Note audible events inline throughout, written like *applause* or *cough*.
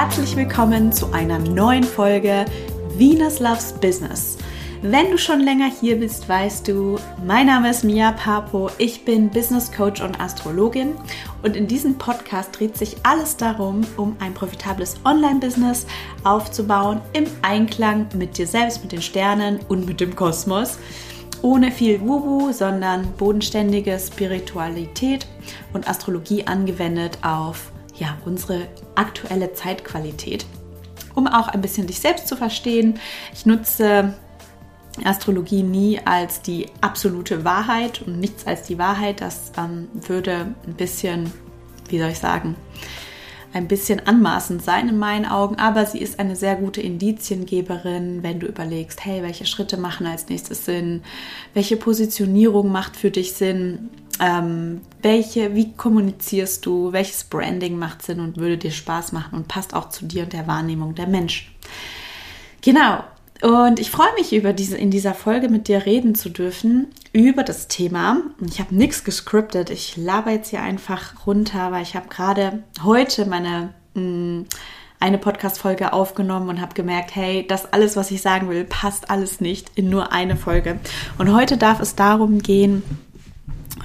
herzlich willkommen zu einer neuen Folge Venus Loves Business. Wenn du schon länger hier bist, weißt du, mein Name ist Mia Papo, ich bin Business Coach und Astrologin und in diesem Podcast dreht sich alles darum, um ein profitables Online-Business aufzubauen im Einklang mit dir selbst, mit den Sternen und mit dem Kosmos. Ohne viel Wubu, sondern bodenständige Spiritualität und Astrologie angewendet auf ja, unsere aktuelle Zeitqualität um auch ein bisschen dich selbst zu verstehen. Ich nutze Astrologie nie als die absolute Wahrheit und nichts als die Wahrheit. Das ähm, würde ein bisschen, wie soll ich sagen, ein bisschen anmaßend sein in meinen Augen, aber sie ist eine sehr gute Indiziengeberin, wenn du überlegst, hey, welche Schritte machen als nächstes Sinn, welche Positionierung macht für dich Sinn, ähm, welche, wie kommunizierst du, welches Branding macht Sinn und würde dir Spaß machen und passt auch zu dir und der Wahrnehmung der Menschen. Genau, und ich freue mich über diese, in dieser Folge mit dir reden zu dürfen über das Thema. Ich habe nichts gescriptet. Ich laber jetzt hier einfach runter, weil ich habe gerade heute meine mh, mm, eine Podcast-Folge aufgenommen und habe gemerkt, hey, das alles, was ich sagen will, passt alles nicht in nur eine Folge. Und heute darf es darum gehen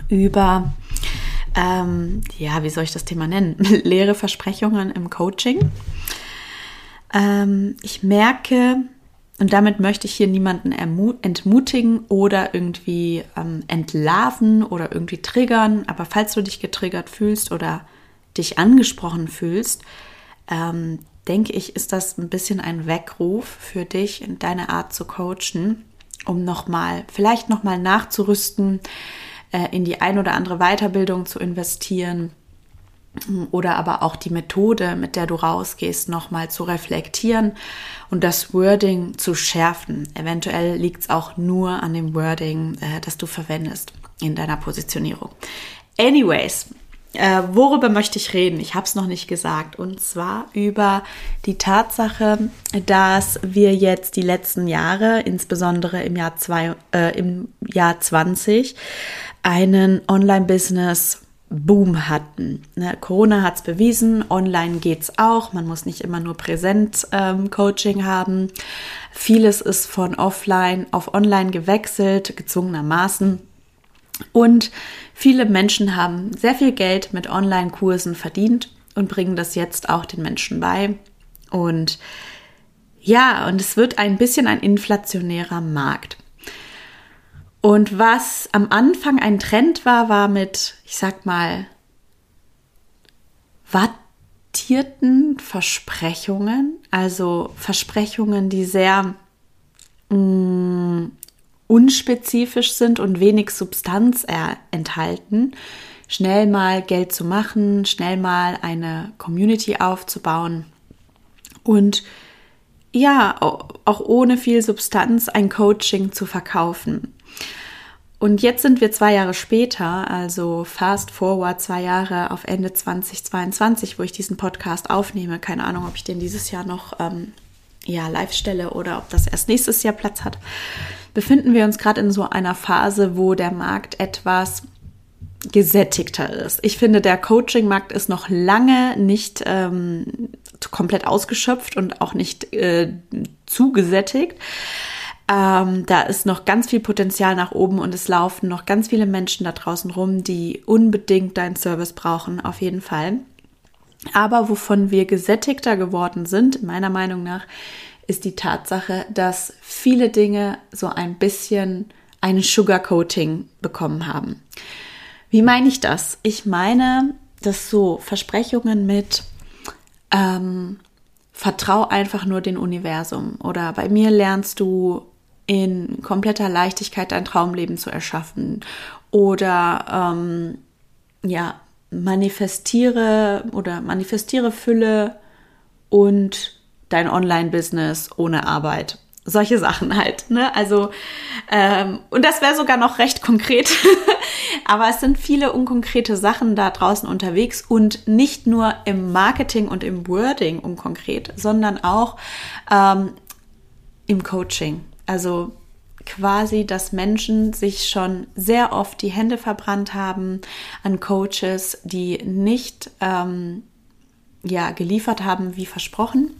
über ähm, ja, wie soll ich das Thema nennen? *laughs* Leere Versprechungen im Coaching. Ähm, ich merke, und damit möchte ich hier niemanden entmutigen oder irgendwie ähm, entlarven oder irgendwie triggern. Aber falls du dich getriggert fühlst oder dich angesprochen fühlst, ähm, denke ich, ist das ein bisschen ein Weckruf für dich in deine Art zu coachen, um nochmal, vielleicht nochmal nachzurüsten, in die ein oder andere Weiterbildung zu investieren oder aber auch die Methode, mit der du rausgehst, nochmal zu reflektieren und das Wording zu schärfen. Eventuell liegt es auch nur an dem Wording, äh, das du verwendest in deiner Positionierung. Anyways, äh, worüber möchte ich reden? Ich habe es noch nicht gesagt. Und zwar über die Tatsache, dass wir jetzt die letzten Jahre, insbesondere im Jahr, zwei, äh, im Jahr 20, einen Online-Business Boom hatten. Ne, Corona hat es bewiesen, online geht es auch. Man muss nicht immer nur Präsent-Coaching ähm, haben. Vieles ist von offline auf online gewechselt, gezwungenermaßen. Und viele Menschen haben sehr viel Geld mit Online-Kursen verdient und bringen das jetzt auch den Menschen bei. Und ja, und es wird ein bisschen ein inflationärer Markt. Und was am Anfang ein Trend war, war mit, ich sag mal, wattierten Versprechungen, also Versprechungen, die sehr mh, mm, unspezifisch sind und wenig Substanz enthalten, schnell mal Geld zu machen, schnell mal eine Community aufzubauen. Und ja, auch ohne viel Substanz ein Coaching zu verkaufen. Und jetzt sind wir zwei Jahre später, also fast forward zwei Jahre auf Ende 2022, wo ich diesen Podcast aufnehme. Keine Ahnung, ob ich den dieses Jahr noch ähm, ja, live stelle oder ob das erst nächstes Jahr Platz hat. Befinden wir uns gerade in so einer Phase, wo der Markt etwas gesättigter ist. Ich finde, der Coaching-Markt ist noch lange nicht ähm, komplett ausgeschöpft und auch nicht äh, zugesättigt. Ähm, da ist noch ganz viel Potenzial nach oben und es laufen noch ganz viele Menschen da draußen rum, die unbedingt deinen Service brauchen, auf jeden Fall. Aber wovon wir gesättigter geworden sind, meiner Meinung nach, ist die Tatsache, dass viele Dinge so ein bisschen einen Sugarcoating bekommen haben. Wie meine ich das? Ich meine, dass so Versprechungen mit ähm, Vertrau einfach nur dem Universum oder bei mir lernst du in kompletter Leichtigkeit dein Traumleben zu erschaffen oder ähm, ja, manifestiere oder manifestiere Fülle und dein Online-Business ohne Arbeit. Solche Sachen halt, ne? Also, ähm, und das wäre sogar noch recht konkret. *laughs* Aber es sind viele unkonkrete Sachen da draußen unterwegs und nicht nur im Marketing und im Wording unkonkret, sondern auch ähm, im Coaching. Also quasi, dass Menschen sich schon sehr oft die Hände verbrannt haben an Coaches, die nicht ähm, ja geliefert haben wie versprochen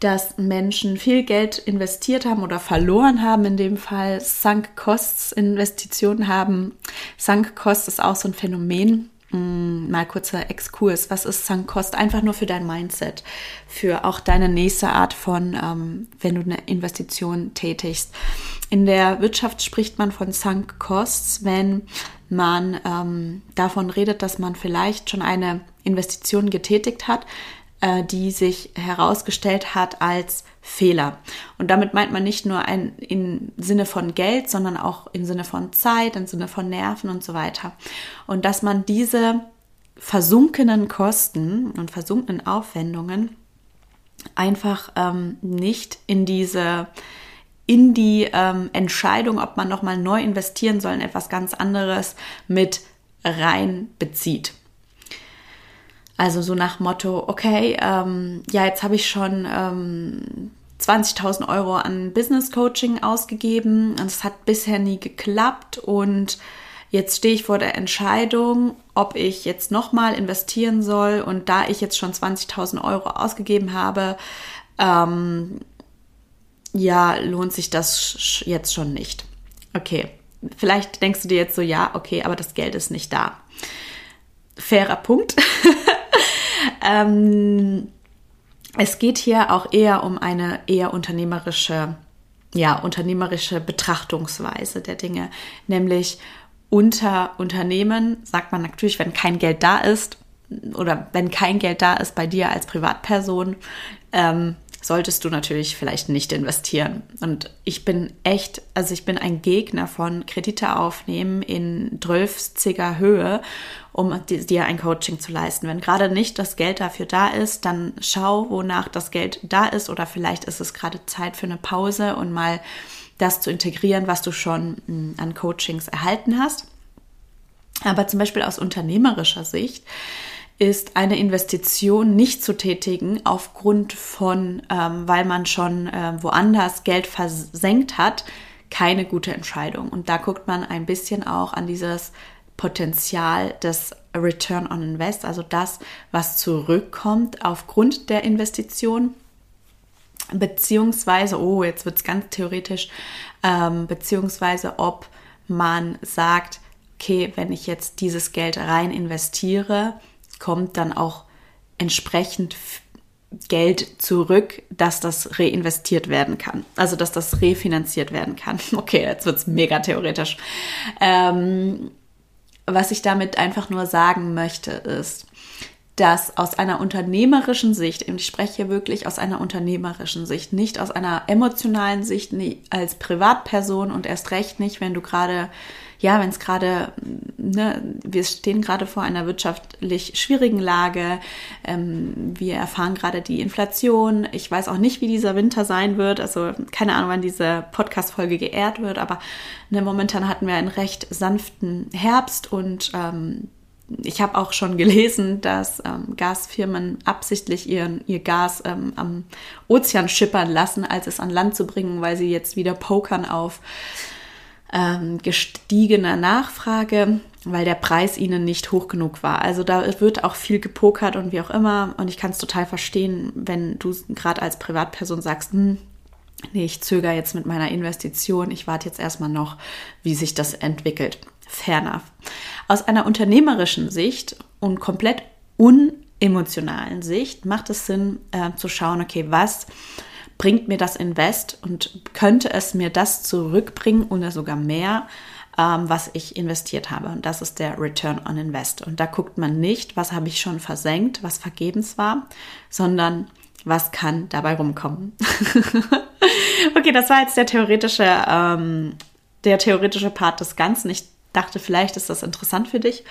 dass Menschen viel Geld investiert haben oder verloren haben, in dem Fall Sunk Costs Investitionen haben. Sunk Cost ist auch so ein Phänomen. Mm, mal kurzer Exkurs. Was ist Sunk Cost? Einfach nur für dein Mindset, für auch deine nächste Art von, ähm, wenn du eine Investition tätigst. In der Wirtschaft spricht man von Sunk Costs, wenn man ähm, davon redet, dass man vielleicht schon eine Investition getätigt hat, äh, die sich herausgestellt hat als Fehler. Und damit meint man nicht nur ein im Sinne von Geld, sondern auch im Sinne von Zeit, im Sinne von Nerven und so weiter. Und dass man diese versunkenen Kosten und versunkenen Aufwendungen einfach ähm, nicht in diese in die ähm, Entscheidung, ob man nochmal neu investieren soll in etwas ganz anderes mit rein bezieht. Also so nach Motto, okay, ähm, ja, jetzt habe ich schon ähm, 20.000 Euro an Business Coaching ausgegeben und es hat bisher nie geklappt und jetzt stehe ich vor der Entscheidung, ob ich jetzt nochmal investieren soll und da ich jetzt schon 20.000 Euro ausgegeben habe, ähm, ja, lohnt sich das jetzt schon nicht. Okay, vielleicht denkst du dir jetzt so, ja, okay, aber das Geld ist nicht da. Fairer Punkt. *laughs* Ähm, es geht hier auch eher um eine eher unternehmerische, ja, unternehmerische Betrachtungsweise der Dinge, nämlich unter Unternehmen sagt man natürlich, wenn kein Geld da ist oder wenn kein Geld da ist bei dir als Privatperson, ähm, solltest du natürlich vielleicht nicht investieren. Und ich bin echt, also ich bin ein Gegner von Kredite aufnehmen in 12 Höhe, um dir ein Coaching zu leisten. Wenn gerade nicht das Geld dafür da ist, dann schau, wonach das Geld da ist oder vielleicht ist es gerade Zeit für eine Pause und mal das zu integrieren, was du schon hm, an Coachings erhalten hast. Aber zum Beispiel aus unternehmerischer Sicht ist eine Investition nicht zu tätigen aufgrund von, ähm, weil man schon äh, woanders Geld versenkt hat, keine gute Entscheidung. Und da guckt man ein bisschen auch an dieses Potenzial des Return on Invest, also das, was zurückkommt aufgrund der Investition, beziehungsweise, oh, jetzt wird es ganz theoretisch, ähm, beziehungsweise ob man sagt, okay, wenn ich jetzt dieses Geld rein investiere, kommt dann auch entsprechend Geld zurück, dass das reinvestiert werden kann. Also dass das refinanziert werden kann. *laughs* Okay, jetzt wird es mega theoretisch. Ähm, was ich damit einfach nur sagen möchte, ist, dass aus einer unternehmerischen Sicht, ich spreche wirklich aus einer unternehmerischen Sicht, nicht aus einer emotionalen Sicht als Privatperson und erst recht nicht, wenn du gerade ja, wenn es gerade, ne, wir stehen gerade vor einer wirtschaftlich schwierigen Lage, ähm, wir erfahren gerade die Inflation. Ich weiß auch nicht, wie dieser Winter sein wird. Also keine Ahnung, wann diese Podcast-Folge geehrt wird, aber ne, momentan hatten wir einen recht sanften Herbst und ähm, ich habe auch schon gelesen, dass ähm, Gasfirmen absichtlich ihren, ihr Gas ähm, am Ozean schippern lassen, als es an Land zu bringen, weil sie jetzt wieder pokern auf ähm, gestiegener Nachfrage, weil der Preis ihnen nicht hoch genug war. Also da wird auch viel gepokert und wie auch immer. Und ich kann es total verstehen, wenn du gerade als Privatperson sagst, hm, nee, ich zögere jetzt mit meiner Investition, ich warte jetzt erstmal noch, wie sich das entwickelt. Fair enough. Aus einer unternehmerischen Sicht und komplett unemotionalen Sicht macht es Sinn äh, zu schauen, okay, was bringt mir das Invest und könnte es mir das zurückbringen oder sogar mehr, ähm, was ich investiert habe. Und das ist der Return on Invest. Und da guckt man nicht, was habe ich schon versenkt, was vergebens war, sondern was kann dabei rumkommen. *laughs* okay, das war jetzt der theoretische, ähm, der theoretische Part des Ganzen. Ich dachte, vielleicht ist das interessant für dich.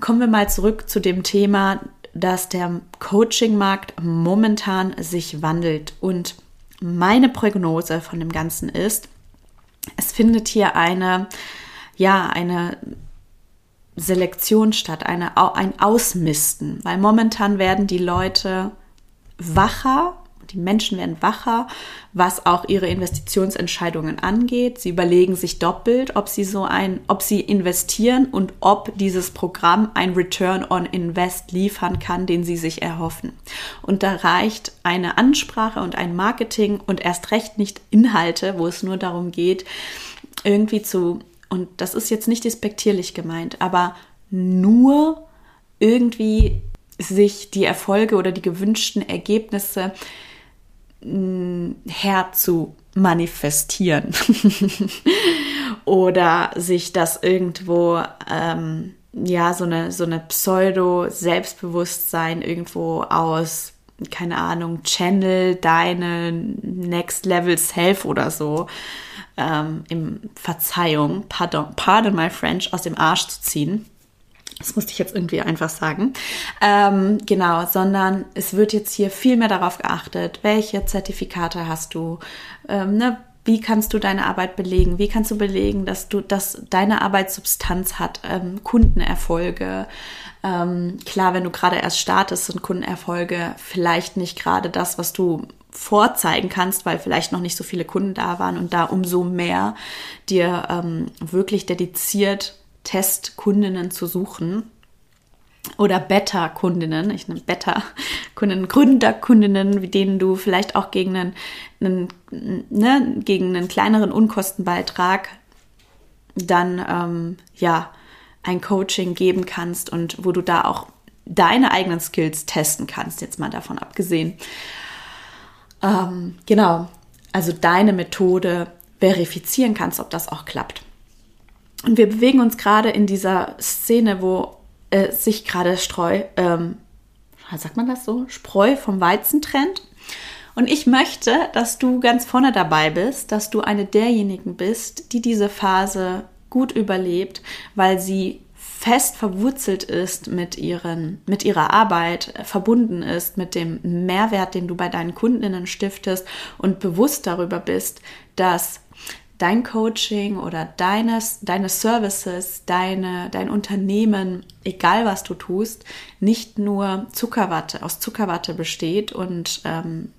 Kommen wir mal zurück zu dem Thema dass der Coaching-Markt momentan sich wandelt. Und meine Prognose von dem Ganzen ist, es findet hier eine, ja, eine Selektion statt, eine, ein Ausmisten, weil momentan werden die Leute wacher, Die Menschen werden wacher, was auch ihre Investitionsentscheidungen angeht. Sie überlegen sich doppelt, ob sie so ein, ob sie investieren und ob dieses Programm ein Return on Invest liefern kann, den sie sich erhoffen. Und da reicht eine Ansprache und ein Marketing und erst recht nicht Inhalte, wo es nur darum geht, irgendwie zu, und das ist jetzt nicht despektierlich gemeint, aber nur irgendwie sich die Erfolge oder die gewünschten Ergebnisse her zu manifestieren. *laughs* Oder sich das irgendwo ähm, ja so eine so eine Pseudo Selbstbewusstsein irgendwo aus keine Ahnung Channel deine Next Level Self oder so ähm, im Verzeihung pardon pardon my French aus dem Arsch zu ziehen das musste ich jetzt irgendwie einfach sagen. Ähm, genau, sondern es wird jetzt hier viel mehr darauf geachtet, welche Zertifikate hast du, ähm, ne? Wie kannst du deine Arbeit belegen? Wie kannst du belegen, dass du, dass deine Arbeit Substanz hat, ähm, Kundenerfolge? Ähm, klar, wenn du gerade erst startest, sind Kundenerfolge vielleicht nicht gerade das, was du vorzeigen kannst, weil vielleicht noch nicht so viele Kunden da waren und da umso mehr dir ähm, wirklich dediziert Testkundinnen zu suchen oder Beta-Kundinnen, ich nenne Beta-Kundinnen, Gründerkundinnen, wie denen du vielleicht auch gegen einen, einen, ne, gegen einen kleineren Unkostenbeitrag dann ähm, ja ein Coaching geben kannst und wo du da auch deine eigenen Skills testen kannst, jetzt mal davon abgesehen. Ähm, genau, also deine Methode verifizieren kannst, ob das auch klappt. Und wir bewegen uns gerade in dieser Szene, wo äh, sich gerade Streu, ähm, sagt man das so, Spreu vom Weizen trennt. Und ich möchte, dass du ganz vorne dabei bist, dass du eine derjenigen bist, die diese Phase gut überlebt, weil sie fest verwurzelt ist mit, ihren, mit ihrer Arbeit, verbunden ist mit dem Mehrwert, den du bei deinen Kundinnen stiftest und bewusst darüber bist, dass dein Coaching oder deines, deine Services, deine, dein Unternehmen, egal was du tust, nicht nur Zuckerwatte, aus Zuckerwatte besteht und ähm,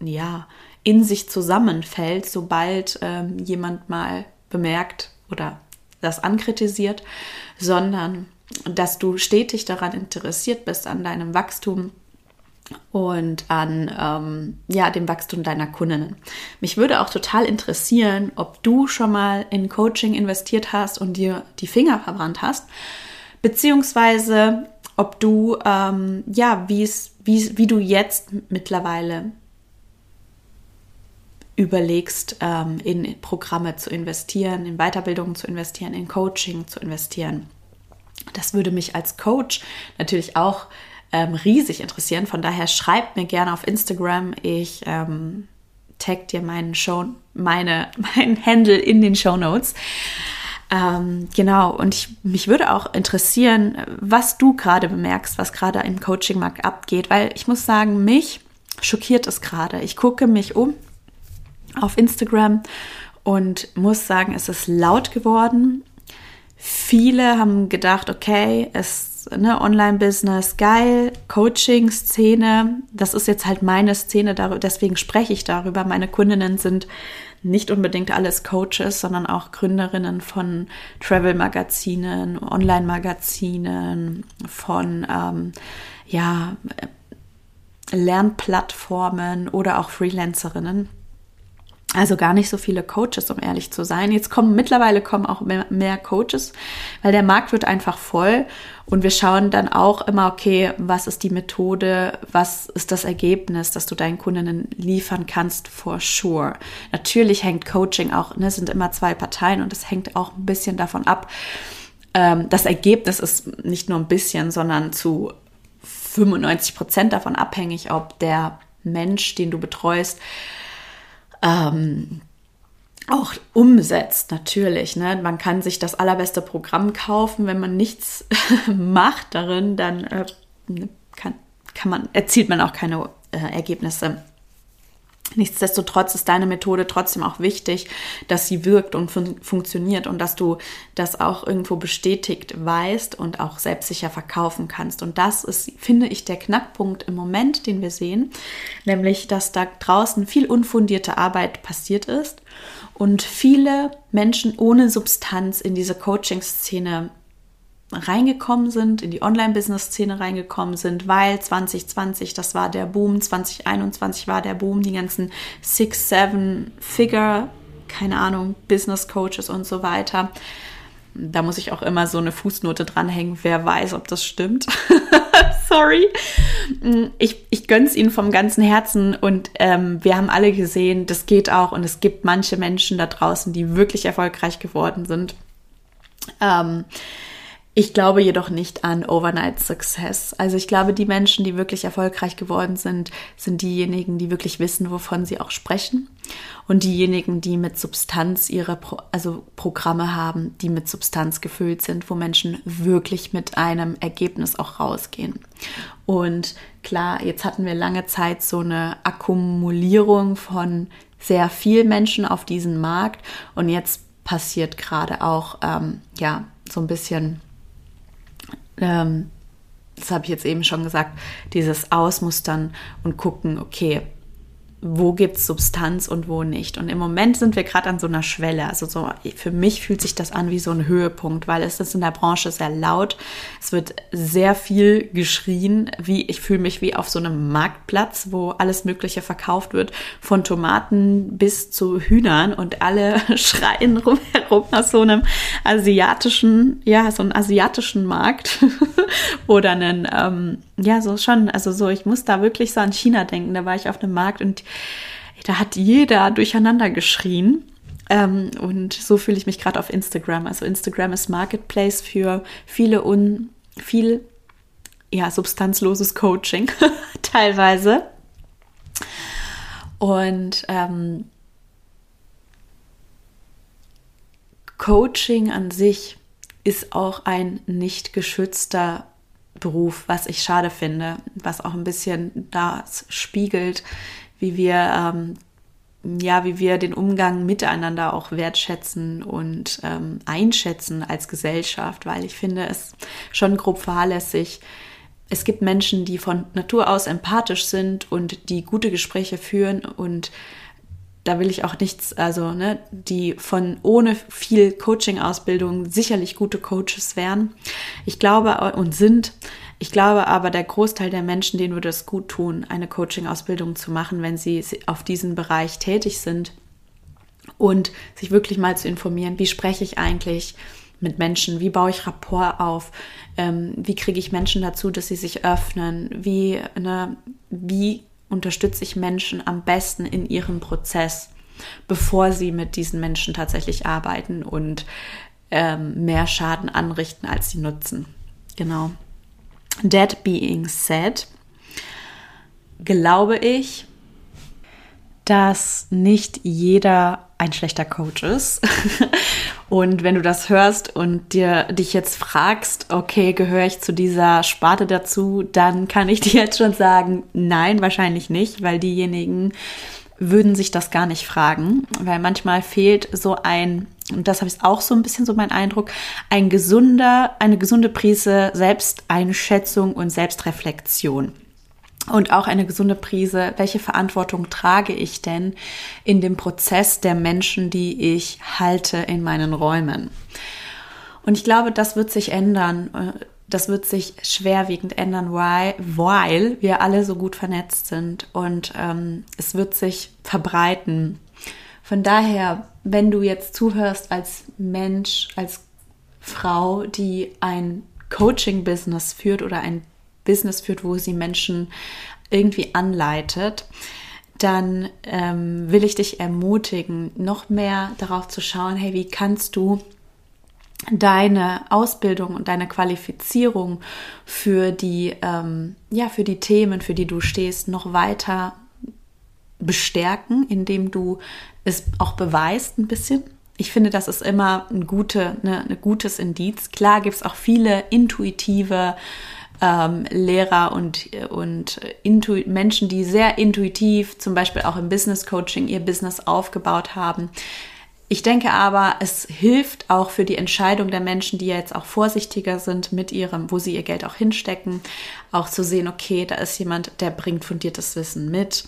ja, in sich zusammenfällt, sobald ähm, jemand mal bemerkt oder das ankritisiert, sondern dass du stetig daran interessiert bist, an deinem Wachstum und an ähm, ja, dem Wachstum deiner Kundinnen. Mich würde auch total interessieren, ob du schon mal in Coaching investiert hast und dir die Finger verbrannt hast, beziehungsweise ob du ähm, ja, wie's, wie, wie du jetzt mittlerweile überlegst, ähm, in Programme zu investieren, in Weiterbildungen zu investieren, in Coaching zu investieren. Das würde mich als Coach natürlich auch ähm, riesig interessieren. Von daher schreibt mir gerne auf Instagram. Ich ähm, tag dir meinen Show, meine, *laughs* mein Handle in den Show Notes. Ähm, genau, und ich, mich würde auch interessieren, was du gerade bemerkst, was gerade im Coaching-Markt abgeht, weil ich muss sagen, mich schockiert es gerade. Ich gucke mich um auf Instagram und muss sagen, es ist laut geworden. Viele haben gedacht, okay, es ne, Online-Business, geil, Coaching-Szene, das ist jetzt halt meine Szene, deswegen spreche ich darüber. Meine Kundinnen sind nicht unbedingt alles Coaches, sondern auch Gründerinnen von Travel-Magazinen, Online-Magazinen, von ähm, ja, Lernplattformen oder auch Freelancerinnen. Also gar nicht so viele Coaches, um ehrlich zu sein. Jetzt kommen mittlerweile kommen auch mehr, mehr, Coaches, weil der Markt wird einfach voll und wir schauen dann auch immer, okay, was ist die Methode, was ist das Ergebnis, das du deinen Kundinnen liefern kannst, for sure. Natürlich hängt Coaching auch, ne, sind immer zwei Parteien und es hängt auch ein bisschen davon ab. Ähm, das Ergebnis ist nicht nur ein bisschen, sondern zu 95 Prozent davon abhängig, ob der Mensch, den du betreust, ähm, auch umsetzt, natürlich. Ne? Man kann sich das allerbeste Programm kaufen, wenn man nichts *laughs* macht darin, dann äh, kann, kann man, erzielt man auch keine äh, Ergebnisse. Nichtsdestotrotz ist deine Methode trotzdem auch wichtig, dass sie wirkt und fun funktioniert und dass du das auch irgendwo bestätigt weißt und auch selbstsicher verkaufen kannst. Und das ist, finde ich, der Knackpunkt im Moment, den wir sehen, nämlich, dass da draußen viel unfundierte Arbeit passiert ist und viele Menschen ohne Substanz in diese Coaching-Szene reingekommen sind, in die Online-Business-Szene reingekommen sind, weil 2020, das war der Boom, 2021 war der Boom, die ganzen Six, Seven Figure, keine Ahnung, Business Coaches und so weiter. Da muss ich auch immer so eine Fußnote dranhängen, wer weiß, ob das stimmt. *laughs* Sorry. Ich, ich gönn's ihnen vom ganzen Herzen und ähm, wir haben alle gesehen, das geht auch und es gibt manche Menschen da draußen, die wirklich erfolgreich geworden sind. Ähm, ich glaube jedoch nicht an Overnight Success. Also ich glaube, die Menschen, die wirklich erfolgreich geworden sind, sind diejenigen, die wirklich wissen, wovon sie auch sprechen. Und diejenigen, die mit Substanz ihre Pro also Programme haben, die mit Substanz gefüllt sind, wo Menschen wirklich mit einem Ergebnis auch rausgehen. Und klar, jetzt hatten wir lange Zeit so eine Akkumulierung von sehr vielen Menschen auf diesem Markt. Und jetzt passiert gerade auch, ähm, ja, so ein bisschen ähm, das habe ich jetzt eben schon gesagt, dieses Ausmustern und gucken, okay, wo gibt es Substanz und wo nicht. Und im Moment sind wir gerade an so einer Schwelle. Also so, für mich fühlt sich das an wie so ein Höhepunkt, weil es ist in der Branche sehr laut. Es wird sehr viel geschrien, wie ich fühle mich wie auf so einem Marktplatz, wo alles Mögliche verkauft wird, von Tomaten bis zu Hühnern und alle *laughs* schreien rumherum aus so einem asiatischen, ja, so einem asiatischen Markt *laughs* oder einen, ähm, ja, so schon, also so, ich muss da wirklich so an China denken. Da war ich auf einem Markt und da hat jeder durcheinander geschrien. Ähm, und so fühle ich mich gerade auf Instagram. Also Instagram ist Marketplace für viele un, viel, ja, substanzloses Coaching *laughs* teilweise. Und ähm, Coaching an sich ist auch ein nicht geschützter Beruf, was ich schade finde, was auch ein bisschen das spiegelt, wie wir ähm, ja, wie wir den Umgang miteinander auch wertschätzen und ähm, einschätzen als Gesellschaft, weil ich finde es schon grob fahrlässig. Es gibt Menschen, die von Natur aus empathisch sind und die gute Gespräche führen und da will ich auch nichts, also ne, die von ohne viel Coaching-Ausbildung sicherlich gute Coaches wären. Ich glaube und sind. Ich glaube aber, der Großteil der Menschen, denen würde es gut tun, eine Coaching-Ausbildung zu machen, wenn sie auf diesem Bereich tätig sind und sich wirklich mal zu informieren, wie spreche ich eigentlich mit Menschen, wie baue ich Rapport auf, ähm, wie kriege ich Menschen dazu, dass sie sich öffnen, wie, ne, wie unterstütze ich Menschen am besten in ihrem Prozess, bevor sie mit diesen Menschen tatsächlich arbeiten und ähm, mehr Schaden anrichten, als sie nutzen. Genau. That being said, glaube ich, dass nicht jeder ein schlechter Coach ist. *laughs* und wenn du das hörst und dir dich jetzt fragst, okay, gehöre ich zu dieser Sparte dazu, dann kann ich *laughs* dir jetzt schon sagen, nein, wahrscheinlich nicht, weil diejenigen würden sich das gar nicht fragen, weil manchmal fehlt so ein, und das habe ich auch so ein bisschen so mein Eindruck, ein gesunder, eine gesunde Prise Selbsteinschätzung und Selbstreflexion und auch eine gesunde Prise, welche Verantwortung trage ich denn in dem Prozess der Menschen, die ich halte in meinen Räumen. Und ich glaube, das wird sich ändern. Das wird sich schwerwiegend ändern, weil wir alle so gut vernetzt sind und ähm, es wird sich verbreiten. Von daher, wenn du jetzt zuhörst als Mensch, als Frau, die ein Coaching-Business führt oder ein Business führt, wo sie Menschen irgendwie anleitet, dann ähm, will ich dich ermutigen, noch mehr darauf zu schauen, hey, wie kannst du deine Ausbildung und deine Qualifizierung für die, ähm, ja, für die Themen, für die du stehst, noch weiter bestärken, indem du es auch beweist ein bisschen. Ich finde, das ist immer ein, gute, ne, ein gutes Indiz. Klar gibt es auch viele intuitive ähm, Lehrer und, und Intu Menschen, die sehr intuitiv, zum Beispiel auch im Business Coaching, ihr Business aufgebaut haben. Ich denke aber, es hilft auch für die Entscheidung der Menschen, die jetzt auch vorsichtiger sind mit ihrem, wo sie ihr Geld auch hinstecken, auch zu sehen, okay, da ist jemand, der bringt fundiertes Wissen mit.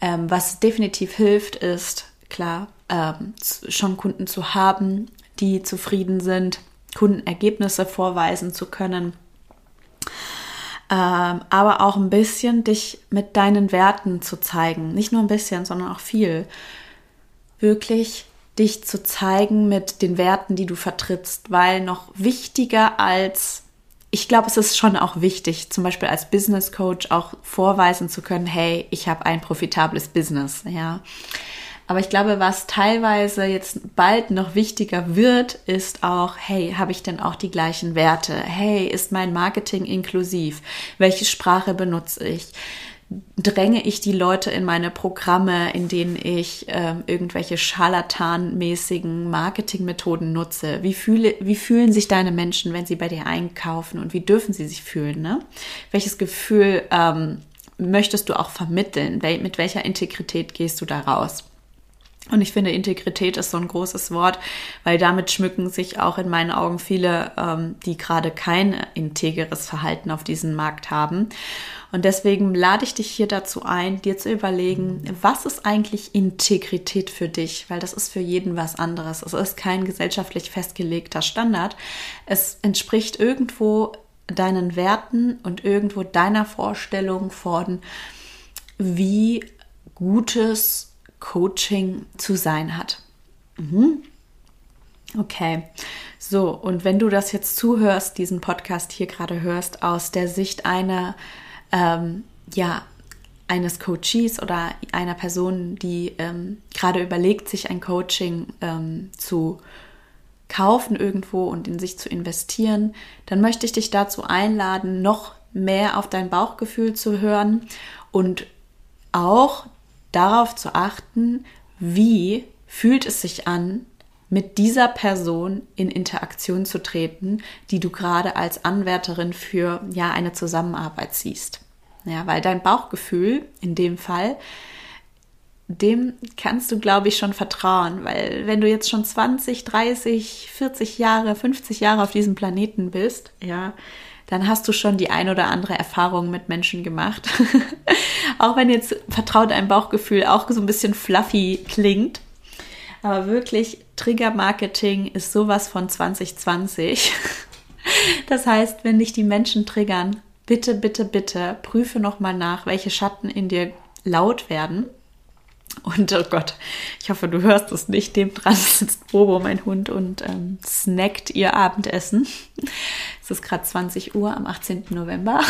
Ähm, was definitiv hilft, ist, klar, ähm, schon Kunden zu haben, die zufrieden sind, Kundenergebnisse vorweisen zu können. Ähm, aber auch ein bisschen dich mit deinen Werten zu zeigen. Nicht nur ein bisschen, sondern auch viel. Wirklich dich zu zeigen mit den Werten, die du vertrittst, weil noch wichtiger als, ich glaube, es ist schon auch wichtig, zum Beispiel als Business Coach auch vorweisen zu können, hey, ich habe ein profitables Business, ja. Aber ich glaube, was teilweise jetzt bald noch wichtiger wird, ist auch, hey, habe ich denn auch die gleichen Werte? Hey, ist mein Marketing inklusiv? Welche Sprache benutze ich? Dränge ich die Leute in meine Programme, in denen ich äh, irgendwelche scharlatanmäßigen Marketingmethoden nutze? Wie, fühle, wie fühlen sich deine Menschen, wenn sie bei dir einkaufen und wie dürfen sie sich fühlen? Ne? Welches Gefühl ähm, möchtest du auch vermitteln? Wel mit welcher Integrität gehst du da raus? Und ich finde, Integrität ist so ein großes Wort, weil damit schmücken sich auch in meinen Augen viele, ähm, die gerade kein integeres Verhalten auf diesem Markt haben. Und deswegen lade ich dich hier dazu ein, dir zu überlegen, was ist eigentlich Integrität für dich? Weil das ist für jeden was anderes. Es ist kein gesellschaftlich festgelegter Standard. Es entspricht irgendwo deinen Werten und irgendwo deiner Vorstellung von, wie gutes Coaching zu sein hat. Mhm. Okay, so, und wenn du das jetzt zuhörst, diesen Podcast hier gerade hörst, aus der Sicht einer ähm, ja, eines Coaches oder einer Person, die ähm, gerade überlegt, sich ein Coaching ähm, zu kaufen irgendwo und in sich zu investieren, dann möchte ich dich dazu einladen, noch mehr auf dein Bauchgefühl zu hören und auch darauf zu achten, wie fühlt es sich an, mit dieser Person in Interaktion zu treten, die du gerade als Anwärterin für ja eine Zusammenarbeit siehst. Ja, weil dein Bauchgefühl in dem Fall, dem kannst du, glaube ich, schon vertrauen, weil wenn du jetzt schon 20, 30, 40 Jahre, 50 Jahre auf diesem Planeten bist, ja, dann hast du schon die ein oder andere Erfahrung mit Menschen gemacht. *laughs* auch wenn jetzt vertraut ein Bauchgefühl auch so ein bisschen fluffy klingt, aber wirklich, Trigger-Marketing ist sowas von 2020. *laughs* Das heißt, wenn dich die Menschen triggern, bitte, bitte, bitte prüfe nochmal nach, welche Schatten in dir laut werden. Und oh Gott, ich hoffe, du hörst es nicht. Dem dran sitzt Bobo, mein Hund, und ähm, snackt ihr Abendessen. Es ist gerade 20 Uhr am 18. November.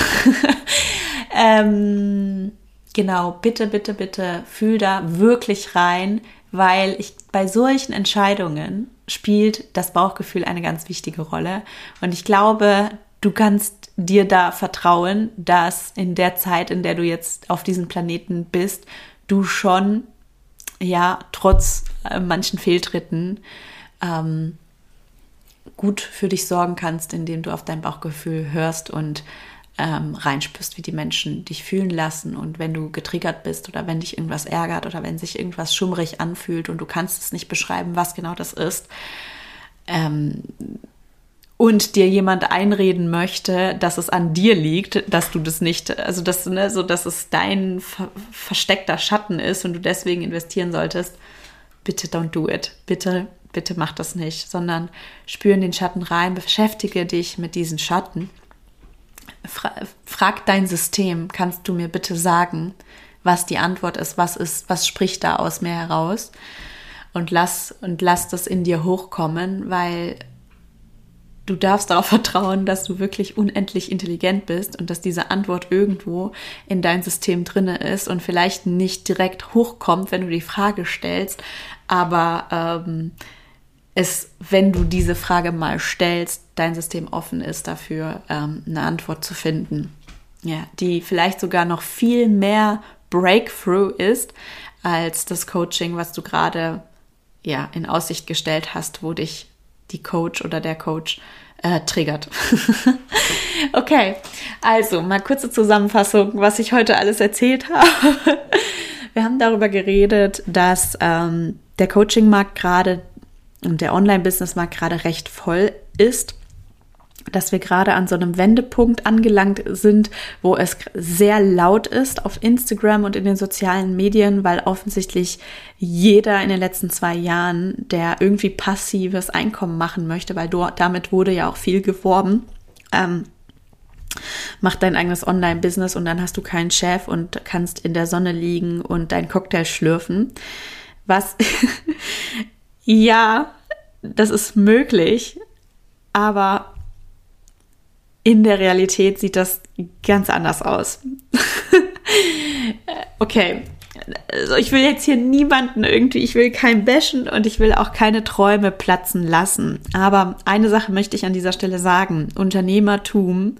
*laughs* ähm, genau, bitte, bitte, bitte fühl da wirklich rein, weil ich bei solchen Entscheidungen spielt das Bauchgefühl eine ganz wichtige Rolle. Und ich glaube, du kannst dir da vertrauen, dass in der Zeit, in der du jetzt auf diesem Planeten bist, du schon, ja, trotz äh, manchen Fehltritten, ähm, gut für dich sorgen kannst, indem du auf dein Bauchgefühl hörst und ähm, reinspürst, wie die Menschen dich fühlen lassen. Und wenn du getriggert bist oder wenn dich irgendwas ärgert oder wenn sich irgendwas schummrig anfühlt und du kannst es nicht beschreiben, was genau das ist, ähm, und dir jemand einreden möchte, dass es an dir liegt, dass du das nicht, also dass, ne, so dass es dein ver versteckter Schatten ist und du deswegen investieren solltest, bitte don't do it. Bitte, bitte mach das nicht, sondern spür in den Schatten rein, beschäftige dich mit diesen Schatten fra frag dein System, kannst du mir bitte sagen, was die Antwort ist, was ist, was spricht da aus mir heraus? Und lass, und lass das in dir hochkommen, weil du darfst darauf vertrauen, dass du wirklich unendlich intelligent bist und dass diese Antwort irgendwo in dein System drinne ist und vielleicht nicht direkt hochkommt, wenn du die Frage stellst, aber ähm, es, wenn du diese Frage mal stellst, dein System offen ist dafür, ähm, eine Antwort zu finden. Ja, die vielleicht sogar noch viel mehr Breakthrough ist als das Coaching, was du gerade ja in Aussicht gestellt hast, wo dich die Coach oder der Coach äh, triggert. *laughs* okay, also mal kurze Zusammenfassung, was ich heute alles erzählt habe. *laughs* Wir haben darüber geredet, dass ähm, der Coaching-Markt gerade und der Online-Business-Markt gerade recht voll ist dass wir gerade an so einem Wendepunkt angelangt sind, wo es sehr laut ist auf Instagram und in den sozialen Medien, weil offensichtlich jeder in den letzten zwei Jahren, der irgendwie passives Einkommen machen möchte, weil dort, damit wurde ja auch viel geworben, ähm, mach dein eigenes Online-Business und dann hast du keinen Chef und kannst in der Sonne liegen und deinen Cocktail schlürfen. Was, *laughs* ja, das ist möglich, aber in der Realität sieht das ganz anders aus. *laughs* okay. Also ich will jetzt hier niemanden irgendwie, ich will kein bashen und ich will auch keine Träume platzen lassen. Aber eine Sache möchte ich an dieser Stelle sagen. Unternehmertum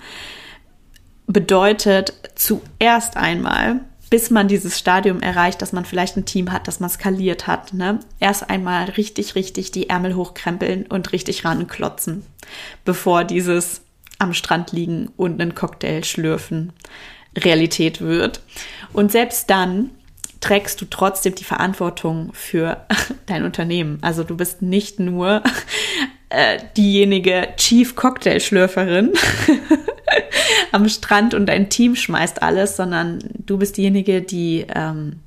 bedeutet zuerst einmal, bis man dieses Stadium erreicht, dass man vielleicht ein Team hat, das man skaliert hat, ne? erst einmal richtig, richtig die Ärmel hochkrempeln und richtig ranklotzen, bevor dieses am Strand liegen und einen Cocktail schlürfen Realität wird. Und selbst dann trägst du trotzdem die Verantwortung für *laughs* dein Unternehmen. Also du bist nicht nur *laughs* äh, diejenige Chief Cocktail Schlürferin *laughs* am Strand und dein Team schmeißt alles, sondern du bist diejenige, die ähm,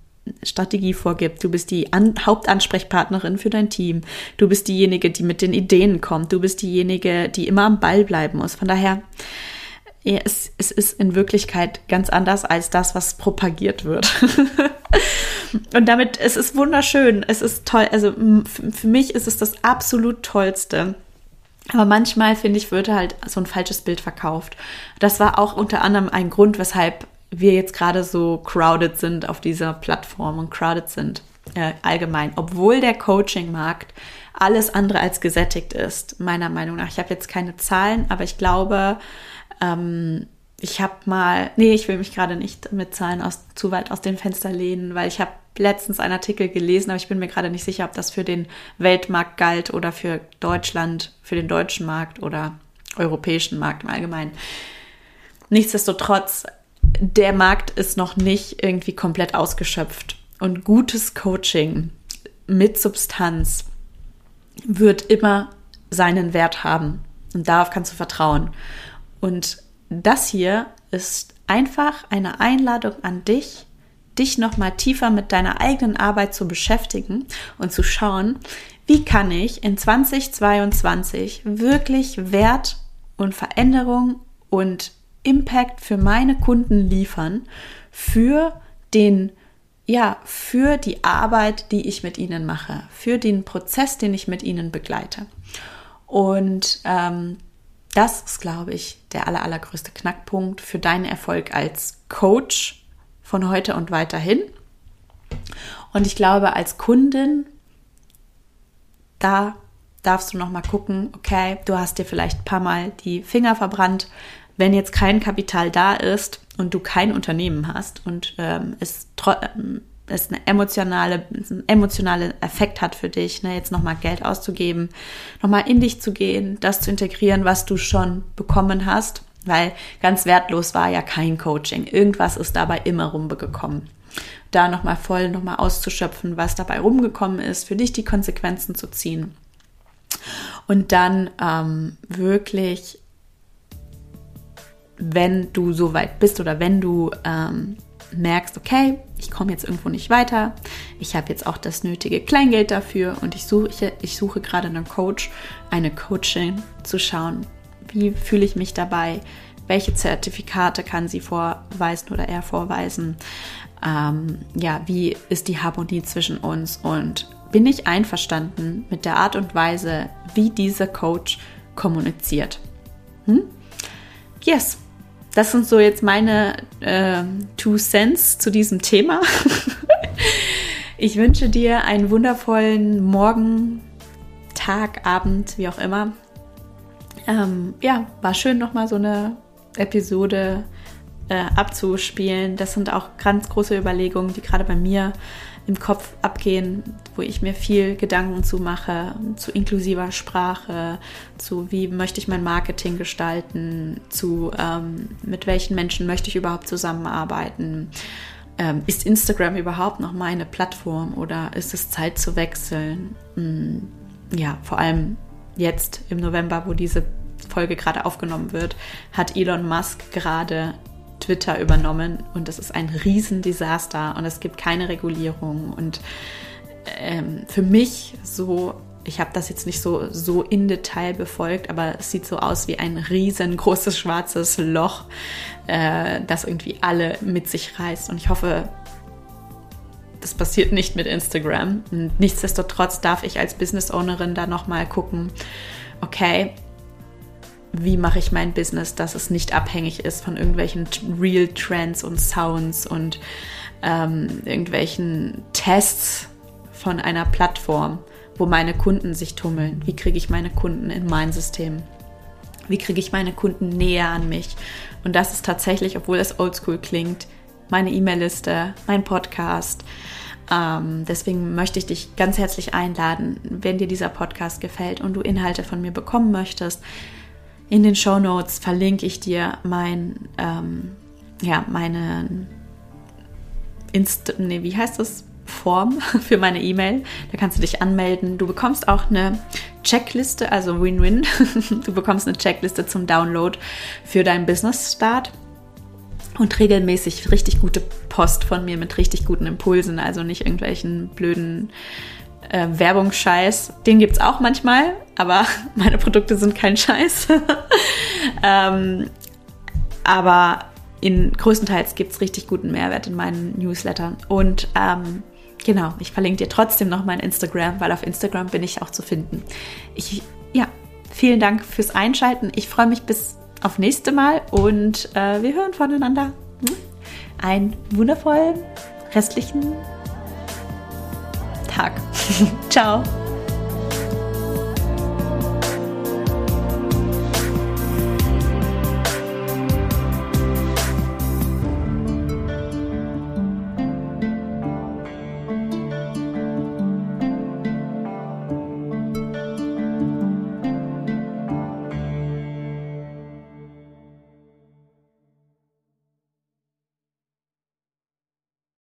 Strategie vorgibt. Du bist die An Hauptansprechpartnerin für dein Team. Du bist diejenige, die mit den Ideen kommt. Du bist diejenige, die immer am Ball bleiben muss. Von daher, ja, es, es ist in Wirklichkeit ganz anders als das, was propagiert wird. *laughs* Und damit, es ist wunderschön. Es ist toll. Also für mich ist es das absolut Tollste. Aber manchmal, finde ich, wird halt so ein falsches Bild verkauft. Das war auch unter anderem ein Grund, weshalb wir jetzt gerade so crowded sind auf dieser Plattform und crowded sind äh, allgemein, obwohl der Coaching-Markt alles andere als gesättigt ist, meiner Meinung nach. Ich habe jetzt keine Zahlen, aber ich glaube, ähm, ich habe mal, nee, ich will mich gerade nicht mit Zahlen aus, zu weit aus dem Fenster lehnen, weil ich habe letztens einen Artikel gelesen, aber ich bin mir gerade nicht sicher, ob das für den Weltmarkt galt oder für Deutschland, für den deutschen Markt oder europäischen Markt im Allgemeinen. Nichtsdestotrotz der Markt ist noch nicht irgendwie komplett ausgeschöpft. Und gutes Coaching mit Substanz wird immer seinen Wert haben. Und darauf kannst du vertrauen. Und das hier ist einfach eine Einladung an dich, dich nochmal tiefer mit deiner eigenen Arbeit zu beschäftigen und zu schauen, wie kann ich in 2022 wirklich Wert und Veränderung und Impact für meine Kunden liefern, für den ja, für die Arbeit, die ich mit ihnen mache, für den Prozess, den ich mit ihnen begleite. Und ähm, das ist, glaube ich, der aller, allergrößte Knackpunkt für deinen Erfolg als Coach von heute und weiterhin. Und ich glaube, als Kundin, da darfst du noch mal gucken, okay, du hast dir vielleicht ein paar Mal die Finger verbrannt, wenn jetzt kein Kapital da ist und du kein Unternehmen hast und ähm, es, ähm, es eine emotionale, einen emotionalen Effekt hat für dich, ne, jetzt nochmal Geld auszugeben, nochmal in dich zu gehen, das zu integrieren, was du schon bekommen hast, weil ganz wertlos war ja kein Coaching. Irgendwas ist dabei immer rumgekommen. Da nochmal voll nochmal auszuschöpfen, was dabei rumgekommen ist, für dich die Konsequenzen zu ziehen. Und dann ähm, wirklich wenn du so weit bist oder wenn du ähm, merkst, okay, ich komme jetzt irgendwo nicht weiter, ich habe jetzt auch das nötige Kleingeld dafür und ich suche, ich suche gerade einen Coach, eine Coaching zu schauen, wie fühle ich mich dabei, welche Zertifikate kann sie vorweisen oder er vorweisen, ähm, ja, wie ist die Harmonie zwischen uns und bin ich einverstanden mit der Art und Weise, wie dieser Coach kommuniziert. Hm? Yes, das sind so jetzt meine äh, Two Cents zu diesem Thema. *laughs* ich wünsche dir einen wundervollen Morgen, Tag, Abend, wie auch immer. Ähm, ja, war schön nochmal so eine Episode äh, abzuspielen. Das sind auch ganz große Überlegungen, die gerade bei mir im Kopf abgehen, wo ich mir viel Gedanken zu mache, zu inklusiver Sprache, zu wie möchte ich mein Marketing gestalten, zu ähm, mit welchen Menschen möchte ich überhaupt zusammenarbeiten. Ähm, ist Instagram überhaupt noch meine Plattform oder ist es Zeit zu wechseln? Hm, ja, vor allem jetzt im November, wo diese Folge gerade aufgenommen wird, hat Elon Musk gerade Twitter übernommen und das ist ein Riesendesaster und es gibt keine Regulierung und ähm, für mich so ich habe das jetzt nicht so, so in Detail befolgt, aber es sieht so aus wie ein riesengroßes schwarzes Loch, äh, das irgendwie alle mit sich reißt. Und ich hoffe, das passiert nicht mit Instagram. Und nichtsdestotrotz darf ich als Business Ownerin da nochmal gucken, okay, wie mache ich mein Business, dass es nicht abhängig ist von irgendwelchen Real Trends und Sounds und ähm, irgendwelchen Tests von einer Plattform, wo meine Kunden sich tummeln. Wie kriege ich meine Kunden in mein System? Wie kriege ich meine Kunden näher an mich? Und das ist tatsächlich, obwohl es oldschool klingt, meine E-Mail-Liste, mein Podcast. Ähm, deswegen möchte ich dich ganz herzlich einladen, wenn dir dieser Podcast gefällt und du Inhalte von mir bekommen möchtest, in den Show Notes verlinke ich dir mein, ähm, ja, meine Inst nee, wie heißt das? Form *laughs* für meine E-Mail. Da kannst du dich anmelden. Du bekommst auch eine Checkliste, also Win-Win. *laughs* Du bekommst eine Checkliste zum Download für deinen Business Start und regelmäßig richtig gute Post von mir mit richtig guten Impulsen, also nicht irgendwelchen blöden äh, Werbungsscheiß. Den gibt es auch manchmal, aber *laughs* meine Produkte sind kein Scheiß. *laughs* ähm, aber in größtenteils gibt es richtig guten Mehrwert in meinen Newslettern. Und ähm, genau, ich verlinke dir trotzdem noch mein Instagram, weil auf Instagram bin ich auch zu finden. Ich, ja, vielen Dank fürs Einschalten. Ich freue mich bis auf nächste Mal und äh, wir hören voneinander. Hm? Einen wundervollen restlichen Tag. *laughs* Ciao.